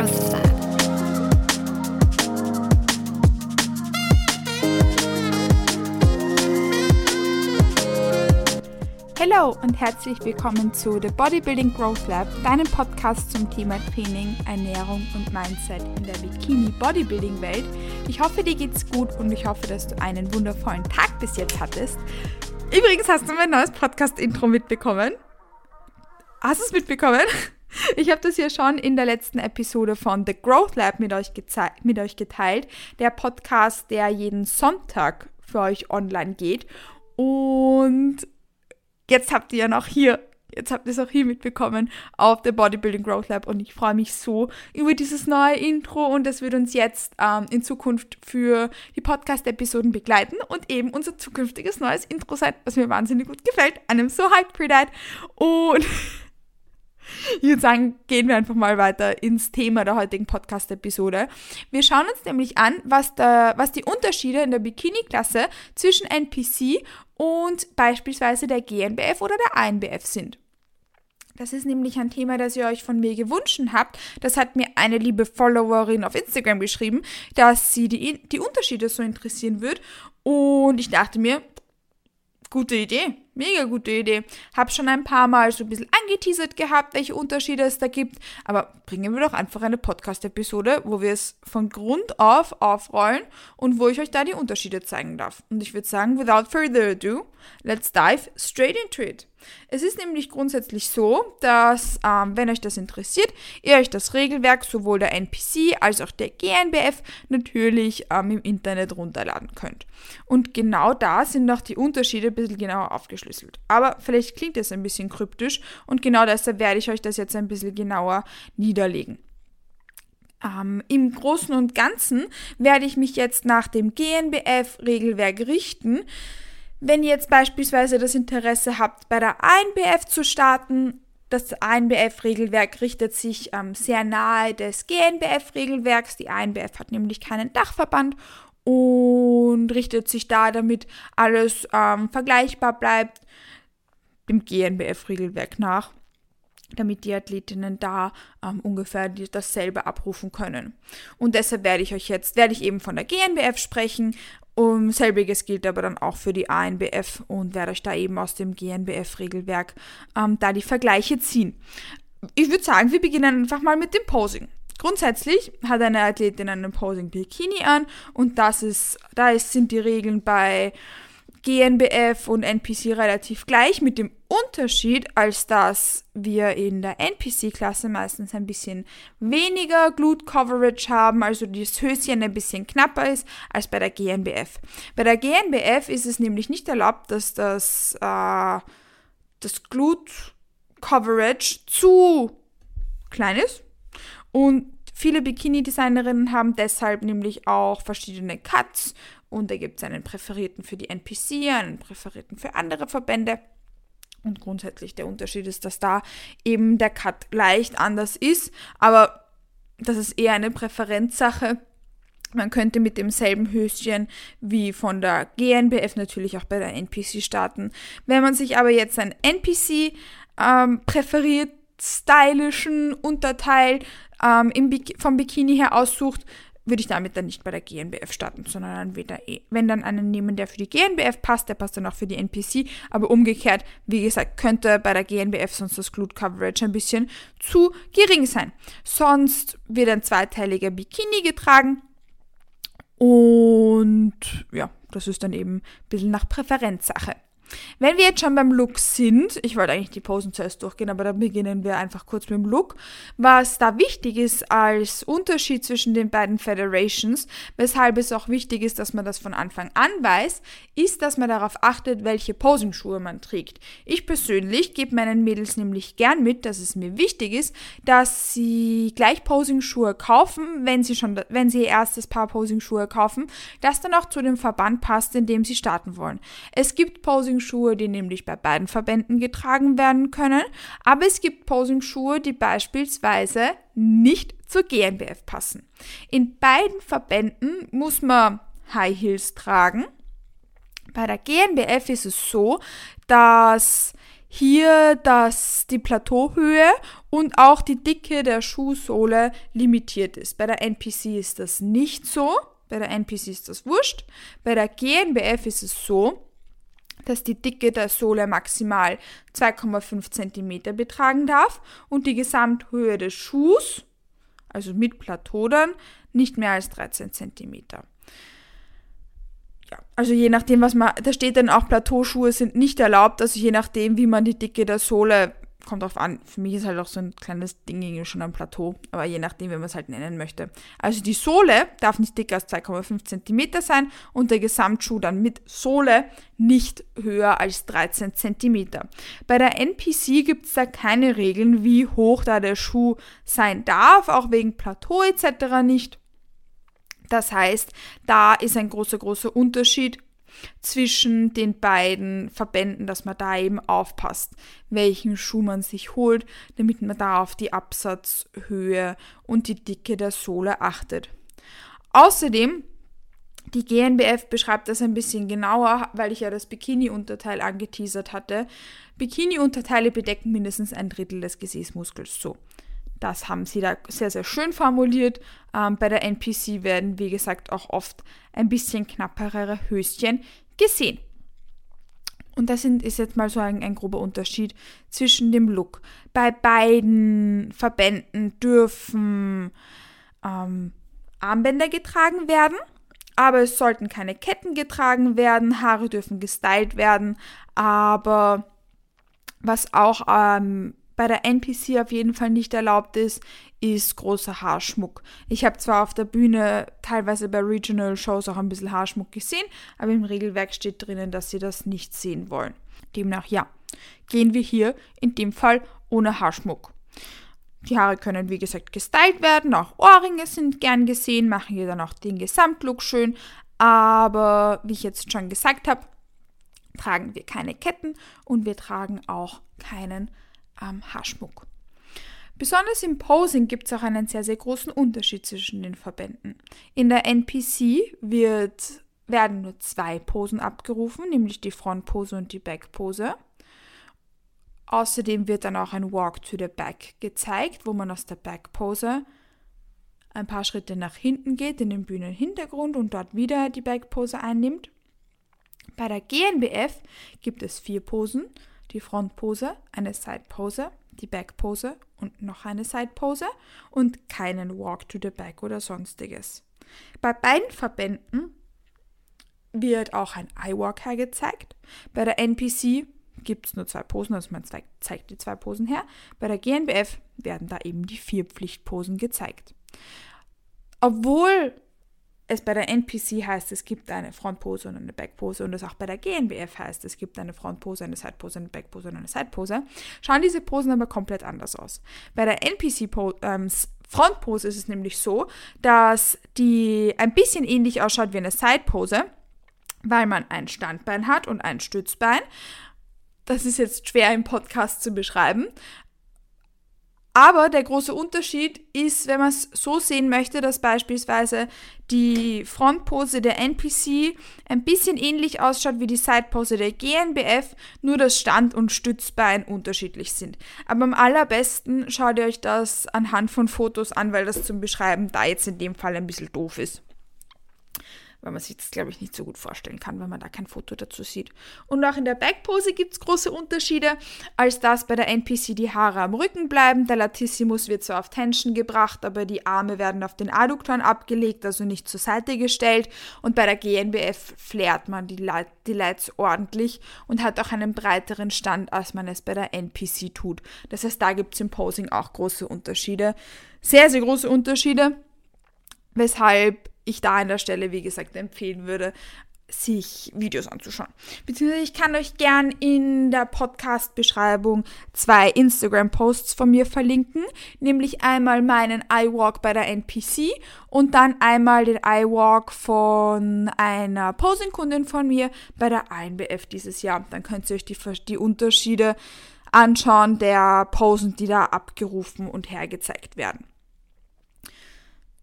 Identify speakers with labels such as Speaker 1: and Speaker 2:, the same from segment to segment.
Speaker 1: Hallo und herzlich willkommen zu The Bodybuilding Growth Lab, deinem Podcast zum Thema Training, Ernährung und Mindset in der Bikini Bodybuilding Welt. Ich hoffe, dir geht's gut und ich hoffe, dass du einen wundervollen Tag bis jetzt hattest. Übrigens hast du mein neues Podcast-Intro mitbekommen. Hast du es mitbekommen? Ich habe das ja schon in der letzten Episode von The Growth Lab mit euch, mit euch geteilt. Der Podcast, der jeden Sonntag für euch online geht. Und jetzt habt ihr ja noch hier, jetzt habt ihr es auch hier mitbekommen auf der Bodybuilding Growth Lab und ich freue mich so über dieses neue Intro und das wird uns jetzt ähm, in Zukunft für die Podcast-Episoden begleiten und eben unser zukünftiges neues Intro sein, was mir wahnsinnig gut gefällt. I'm so for that. Und ich würde sagen, gehen wir einfach mal weiter ins Thema der heutigen Podcast-Episode. Wir schauen uns nämlich an, was, der, was die Unterschiede in der Bikini-Klasse zwischen NPC und beispielsweise der GNBF oder der ANBF sind. Das ist nämlich ein Thema, das ihr euch von mir gewünscht habt. Das hat mir eine liebe Followerin auf Instagram geschrieben, dass sie die, die Unterschiede so interessieren wird. Und ich dachte mir, gute Idee. Mega gute Idee. Hab schon ein paar Mal so ein bisschen angeteasert gehabt, welche Unterschiede es da gibt. Aber bringen wir doch einfach eine Podcast-Episode, wo wir es von Grund auf aufrollen und wo ich euch da die Unterschiede zeigen darf. Und ich würde sagen, without further ado, let's dive straight into it. Es ist nämlich grundsätzlich so, dass, ähm, wenn euch das interessiert, ihr euch das Regelwerk sowohl der NPC als auch der GNBF natürlich ähm, im Internet runterladen könnt. Und genau da sind noch die Unterschiede ein bisschen genauer aufgeschlüsselt. Aber vielleicht klingt es ein bisschen kryptisch und genau deshalb werde ich euch das jetzt ein bisschen genauer niederlegen. Ähm, Im Großen und Ganzen werde ich mich jetzt nach dem GNBF-Regelwerk richten. Wenn ihr jetzt beispielsweise das Interesse habt, bei der ANBF zu starten, das ANBF-Regelwerk richtet sich ähm, sehr nahe des GNBF-Regelwerks. Die ANBF hat nämlich keinen Dachverband und richtet sich da, damit alles ähm, vergleichbar bleibt, dem GNBF-Regelwerk nach damit die Athletinnen da ähm, ungefähr dasselbe abrufen können. Und deshalb werde ich euch jetzt, werde ich eben von der GNBF sprechen um, selbiges gilt aber dann auch für die ANBF und werde euch da eben aus dem GNBF-Regelwerk ähm, da die Vergleiche ziehen. Ich würde sagen, wir beginnen einfach mal mit dem Posing. Grundsätzlich hat eine Athletin einen Posing Bikini an und das ist, da sind die Regeln bei GNBF und NPC relativ gleich mit dem Unterschied, als dass wir in der NPC-Klasse meistens ein bisschen weniger Glute Coverage haben, also das Höschen ein bisschen knapper ist als bei der GNBF. Bei der GNBF ist es nämlich nicht erlaubt, dass das, äh, das Glute Coverage zu klein ist und Viele Bikini-Designerinnen haben deshalb nämlich auch verschiedene Cuts und da gibt es einen präferierten für die NPC, einen präferierten für andere Verbände. Und grundsätzlich der Unterschied ist, dass da eben der Cut leicht anders ist, aber das ist eher eine Präferenzsache. Man könnte mit demselben Höschen wie von der GNBF natürlich auch bei der NPC starten. Wenn man sich aber jetzt ein NPC ähm, präferiert, stylischen Unterteil ähm, Bik vom Bikini her aussucht, würde ich damit dann nicht bei der GNBF starten, sondern dann wieder, eh, wenn dann einen nehmen, der für die GNBF passt, der passt dann auch für die NPC, aber umgekehrt, wie gesagt, könnte bei der GNBF sonst das Glute Coverage ein bisschen zu gering sein. Sonst wird ein zweiteiliger Bikini getragen und ja, das ist dann eben ein bisschen nach Präferenzsache. Wenn wir jetzt schon beim Look sind, ich wollte eigentlich die Posen zuerst durchgehen, aber dann beginnen wir einfach kurz mit dem Look. Was da wichtig ist als Unterschied zwischen den beiden Federations, weshalb es auch wichtig ist, dass man das von Anfang an weiß, ist, dass man darauf achtet, welche Posingschuhe man trägt. Ich persönlich gebe meinen Mädels nämlich gern mit, dass es mir wichtig ist, dass sie gleich Posingschuhe kaufen, wenn sie schon, wenn sie ihr erstes Paar Posingschuhe kaufen, das dann auch zu dem Verband passt, in dem sie starten wollen. Es gibt Posing Posing-Schuhe, die nämlich bei beiden Verbänden getragen werden können, aber es gibt Posing-Schuhe, die beispielsweise nicht zur GmbF passen. In beiden Verbänden muss man High Heels tragen. Bei der GmbF ist es so, dass hier, dass die Plateauhöhe und auch die Dicke der Schuhsohle limitiert ist. Bei der NPC ist das nicht so. Bei der NPC ist das wurscht. Bei der GNBF ist es so, dass die Dicke der Sohle maximal 2,5 cm betragen darf und die Gesamthöhe des Schuhs, also mit Plateau dann, nicht mehr als 13 cm. Ja, also je nachdem, was man, da steht dann auch, Plateauschuhe sind nicht erlaubt, also je nachdem, wie man die Dicke der Sohle kommt drauf an. Für mich ist halt auch so ein kleines Ding schon am Plateau, aber je nachdem, wie man es halt nennen möchte. Also die Sohle darf nicht dicker als 2,5 cm sein und der Gesamtschuh dann mit Sohle nicht höher als 13 cm. Bei der NPC gibt es da keine Regeln, wie hoch da der Schuh sein darf, auch wegen Plateau etc. nicht. Das heißt, da ist ein großer, großer Unterschied zwischen den beiden Verbänden, dass man da eben aufpasst, welchen Schuh man sich holt, damit man da auf die Absatzhöhe und die Dicke der Sohle achtet. Außerdem, die GNBF beschreibt das ein bisschen genauer, weil ich ja das Bikini-Unterteil angeteasert hatte. Bikini-Unterteile bedecken mindestens ein Drittel des Gesäßmuskels so. Das haben sie da sehr, sehr schön formuliert. Ähm, bei der NPC werden, wie gesagt, auch oft ein bisschen knapperere Höschen gesehen. Und das ist jetzt mal so ein, ein, grober Unterschied zwischen dem Look. Bei beiden Verbänden dürfen ähm, Armbänder getragen werden, aber es sollten keine Ketten getragen werden, Haare dürfen gestylt werden, aber was auch ähm, bei der NPC auf jeden Fall nicht erlaubt ist, ist großer Haarschmuck. Ich habe zwar auf der Bühne teilweise bei Regional Shows auch ein bisschen Haarschmuck gesehen, aber im Regelwerk steht drinnen, dass sie das nicht sehen wollen. Demnach ja, gehen wir hier in dem Fall ohne Haarschmuck. Die Haare können wie gesagt gestylt werden, auch Ohrringe sind gern gesehen, machen hier dann auch den Gesamtlook schön, aber wie ich jetzt schon gesagt habe, tragen wir keine Ketten und wir tragen auch keinen ähm, Haarschmuck. Besonders im Posing gibt es auch einen sehr, sehr großen Unterschied zwischen den Verbänden. In der NPC wird, werden nur zwei Posen abgerufen, nämlich die Frontpose und die Backpose. Außerdem wird dann auch ein Walk to the Back gezeigt, wo man aus der Backpose ein paar Schritte nach hinten geht in den Bühnenhintergrund und dort wieder die Backpose einnimmt. Bei der GNBF gibt es vier Posen die Frontpose, eine Sidepose, die Backpose und noch eine Sidepose und keinen Walk to the Back oder sonstiges. Bei beiden Verbänden wird auch ein Eye-Walk hergezeigt. Bei der NPC gibt es nur zwei Posen, also man zeigt die zwei Posen her. Bei der GNBF werden da eben die vier Pflichtposen gezeigt. Obwohl es bei der NPC heißt, es gibt eine Frontpose und eine Backpose und es auch bei der GNBF heißt, es gibt eine Frontpose, eine Sidepose, eine Backpose und eine Sidepose, schauen diese Posen aber komplett anders aus. Bei der NPC ähm, Frontpose ist es nämlich so, dass die ein bisschen ähnlich ausschaut wie eine Sidepose, weil man ein Standbein hat und ein Stützbein. Das ist jetzt schwer im Podcast zu beschreiben, aber der große Unterschied ist, wenn man es so sehen möchte, dass beispielsweise die Frontpose der NPC ein bisschen ähnlich ausschaut wie die Sidepose der GNBF, nur das Stand- und Stützbein unterschiedlich sind. Aber am allerbesten schaut ihr euch das anhand von Fotos an, weil das zum Beschreiben da jetzt in dem Fall ein bisschen doof ist weil man sich das, glaube ich, nicht so gut vorstellen kann, wenn man da kein Foto dazu sieht. Und auch in der Backpose gibt es große Unterschiede, als dass bei der NPC die Haare am Rücken bleiben. Der Latissimus wird so auf Tension gebracht, aber die Arme werden auf den Adduktoren abgelegt, also nicht zur Seite gestellt. Und bei der GNBF flärt man die, Leit die Lights ordentlich und hat auch einen breiteren Stand, als man es bei der NPC tut. Das heißt, da gibt es im Posing auch große Unterschiede. Sehr, sehr große Unterschiede weshalb ich da an der Stelle, wie gesagt, empfehlen würde, sich Videos anzuschauen. Beziehungsweise ich kann euch gern in der Podcast-Beschreibung zwei Instagram-Posts von mir verlinken, nämlich einmal meinen iWalk bei der NPC und dann einmal den iWalk von einer Posing-Kundin von mir bei der INBF dieses Jahr. Dann könnt ihr euch die, die Unterschiede anschauen der Posen, die da abgerufen und hergezeigt werden.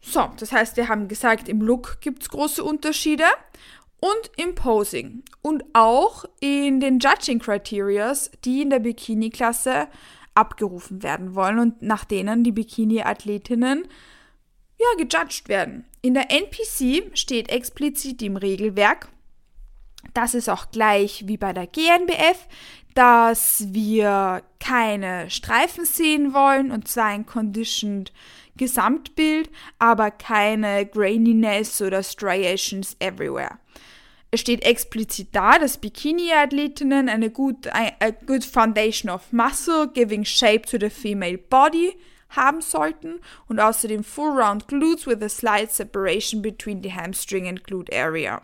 Speaker 1: So, das heißt, wir haben gesagt, im Look gibt es große Unterschiede. und im Posing und auch in den Judging Criterias, die in der Bikini-Klasse abgerufen werden wollen und nach denen die Bikini-Athletinnen ja gejudged werden. In der NPC steht explizit im Regelwerk, das ist auch gleich wie bei der GNBF, dass wir keine Streifen sehen wollen und zwar ein conditioned Gesamtbild, aber keine Graininess oder Striations everywhere. Es steht explizit da, dass Bikini-Athletinnen eine good, a good foundation of muscle giving shape to the female body haben sollten und außerdem full round glutes with a slight separation between the hamstring and glute area.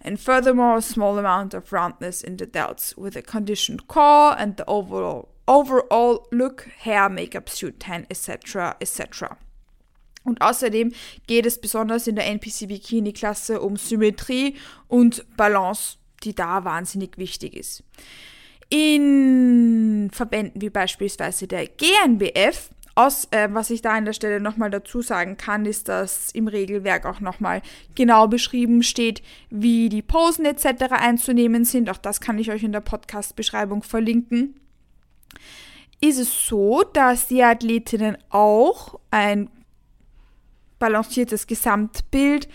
Speaker 1: And furthermore, a small amount of roundness in the delts with a conditioned core and the overall overall look, hair, makeup, suit tan, etc. etc. Und außerdem geht es besonders in der NPC Bikini Klasse um Symmetrie und Balance, die da wahnsinnig wichtig ist. In Verbänden wie beispielsweise der GNBF, aus, äh, was ich da an der Stelle nochmal dazu sagen kann, ist, dass im Regelwerk auch nochmal genau beschrieben steht, wie die Posen etc. einzunehmen sind. Auch das kann ich euch in der Podcast-Beschreibung verlinken. Ist es so, dass die Athletinnen auch ein balanciertes Gesamtbild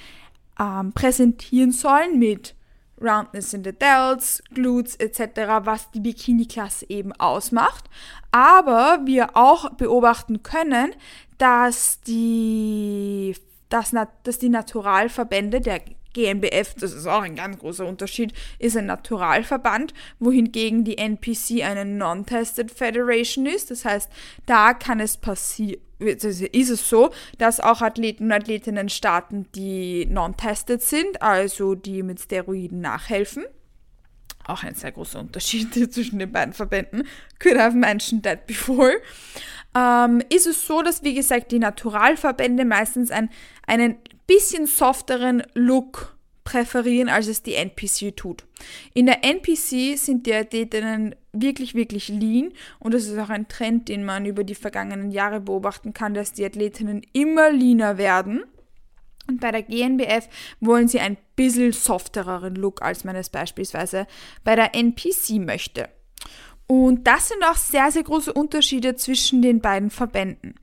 Speaker 1: ähm, präsentieren sollen mit Roundness in the Delts, Glutes etc., was die Bikini-Klasse eben ausmacht. Aber wir auch beobachten können, dass die, dass, dass die Naturalverbände der GmbF, das ist auch ein ganz großer Unterschied, ist ein Naturalverband, wohingegen die NPC eine Non-Tested Federation ist. Das heißt, da kann es passieren, ist es so, dass auch Athleten und Athletinnen starten, die non-tested sind, also die mit Steroiden nachhelfen. Auch ein sehr großer Unterschied zwischen den beiden Verbänden. Could have mentioned that before. Ähm, ist es so, dass, wie gesagt, die Naturalverbände meistens ein, einen bisschen softeren Look präferieren, als es die NPC tut. In der NPC sind die Athletinnen wirklich, wirklich lean und das ist auch ein Trend, den man über die vergangenen Jahre beobachten kann, dass die Athletinnen immer leaner werden. Und bei der GNBF wollen sie ein bisschen softereren Look, als man es beispielsweise bei der NPC möchte. Und das sind auch sehr, sehr große Unterschiede zwischen den beiden Verbänden.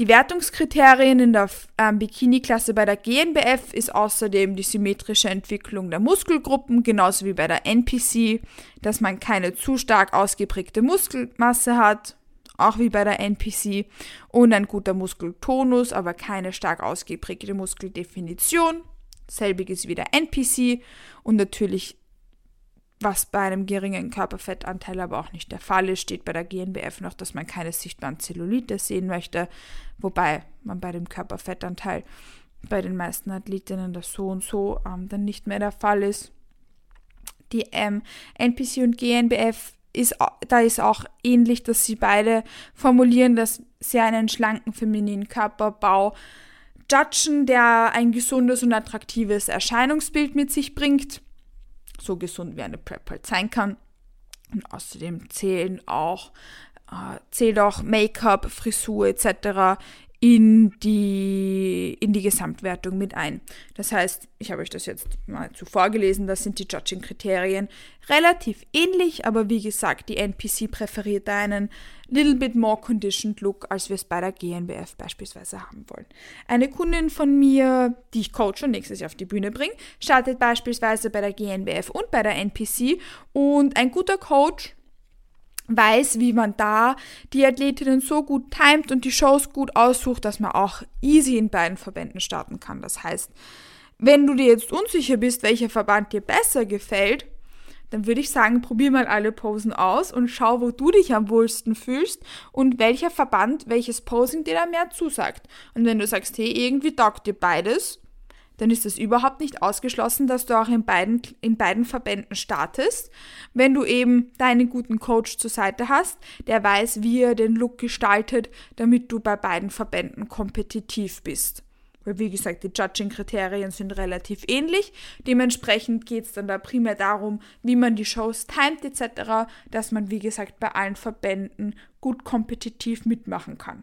Speaker 1: Die Wertungskriterien in der ähm, Bikini-Klasse bei der GNBF ist außerdem die symmetrische Entwicklung der Muskelgruppen, genauso wie bei der NPC, dass man keine zu stark ausgeprägte Muskelmasse hat, auch wie bei der NPC, und ein guter Muskeltonus, aber keine stark ausgeprägte Muskeldefinition. Selbiges wie der NPC und natürlich was bei einem geringen Körperfettanteil aber auch nicht der Fall ist, steht bei der GNBF noch, dass man keine sichtbaren Zellulite sehen möchte, wobei man bei dem Körperfettanteil bei den meisten Athletinnen das so und so ähm, dann nicht mehr der Fall ist. Die ähm, NPC und GNBF ist, da ist auch ähnlich, dass sie beide formulieren, dass sie einen schlanken femininen Körperbau judgen, der ein gesundes und attraktives Erscheinungsbild mit sich bringt so gesund wie eine Prep halt sein kann. Und außerdem zählen auch, äh, zählt auch Make-up, Frisur etc in die, in die Gesamtwertung mit ein. Das heißt, ich habe euch das jetzt mal zuvor gelesen, das sind die Judging-Kriterien relativ ähnlich, aber wie gesagt, die NPC präferiert einen little bit more conditioned Look, als wir es bei der GNBF beispielsweise haben wollen. Eine Kundin von mir, die ich coach und nächstes Jahr auf die Bühne bringe, startet beispielsweise bei der GNBF und bei der NPC und ein guter Coach weiß, wie man da die Athletinnen so gut timet und die Shows gut aussucht, dass man auch easy in beiden Verbänden starten kann. Das heißt, wenn du dir jetzt unsicher bist, welcher Verband dir besser gefällt, dann würde ich sagen, probier mal alle Posen aus und schau, wo du dich am wohlsten fühlst und welcher Verband welches Posing dir da mehr zusagt. Und wenn du sagst, hey, irgendwie taugt dir beides, dann ist es überhaupt nicht ausgeschlossen, dass du auch in beiden, in beiden Verbänden startest. Wenn du eben deinen guten Coach zur Seite hast, der weiß, wie er den Look gestaltet, damit du bei beiden Verbänden kompetitiv bist. Weil, wie gesagt, die Judging-Kriterien sind relativ ähnlich. Dementsprechend geht es dann da primär darum, wie man die Shows timet etc., dass man, wie gesagt, bei allen Verbänden gut kompetitiv mitmachen kann.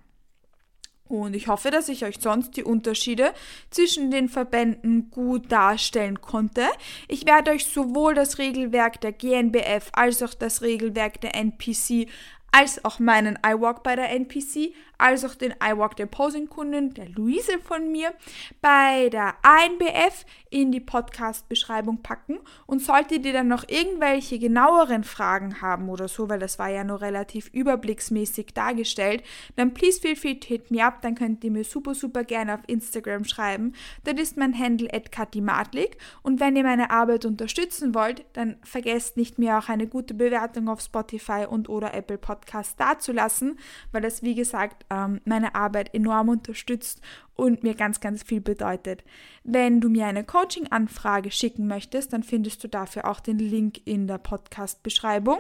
Speaker 1: Und ich hoffe, dass ich euch sonst die Unterschiede zwischen den Verbänden gut darstellen konnte. Ich werde euch sowohl das Regelwerk der GNBF als auch das Regelwerk der NPC als auch meinen iWalk bei der NPC, als auch den iWalk der Posing-Kundin, der Luise von mir, bei der ANBF in die Podcast-Beschreibung packen. Und solltet ihr dann noch irgendwelche genaueren Fragen haben oder so, weil das war ja nur relativ überblicksmäßig dargestellt, dann please feel free to hit me up. Dann könnt ihr mir super, super gerne auf Instagram schreiben. Das ist mein Handle @katimatlik. Und wenn ihr meine Arbeit unterstützen wollt, dann vergesst nicht mir auch eine gute Bewertung auf Spotify und oder Apple Podcast dazulassen, weil das wie gesagt ähm, meine Arbeit enorm unterstützt und mir ganz, ganz viel bedeutet. Wenn du mir eine Coaching-Anfrage schicken möchtest, dann findest du dafür auch den Link in der Podcast-Beschreibung.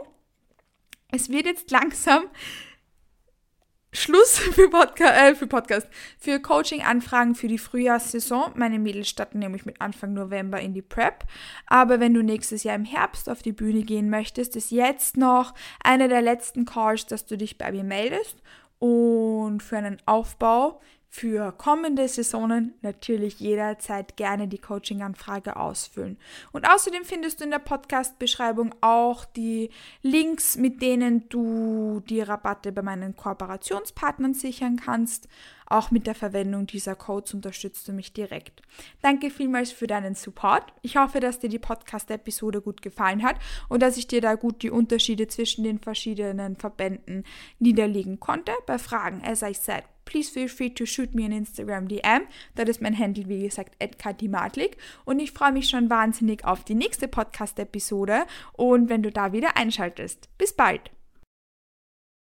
Speaker 1: Es wird jetzt langsam Schluss für, Podca äh, für Podcast, für Coaching-Anfragen für die Frühjahrssaison. Meine Mädels starten nämlich mit Anfang November in die Prep. Aber wenn du nächstes Jahr im Herbst auf die Bühne gehen möchtest, ist jetzt noch einer der letzten Calls, dass du dich bei mir meldest und für einen Aufbau für kommende Saisonen natürlich jederzeit gerne die Coaching-Anfrage ausfüllen. Und außerdem findest du in der Podcast-Beschreibung auch die Links, mit denen du die Rabatte bei meinen Kooperationspartnern sichern kannst. Auch mit der Verwendung dieser Codes unterstützt du mich direkt. Danke vielmals für deinen Support. Ich hoffe, dass dir die Podcast-Episode gut gefallen hat und dass ich dir da gut die Unterschiede zwischen den verschiedenen Verbänden niederlegen konnte. Bei Fragen, as I said, please feel free to shoot me an Instagram DM. Das ist mein Handle, wie gesagt, @katimatlik. Und ich freue mich schon wahnsinnig auf die nächste Podcast-Episode und wenn du da wieder einschaltest. Bis bald!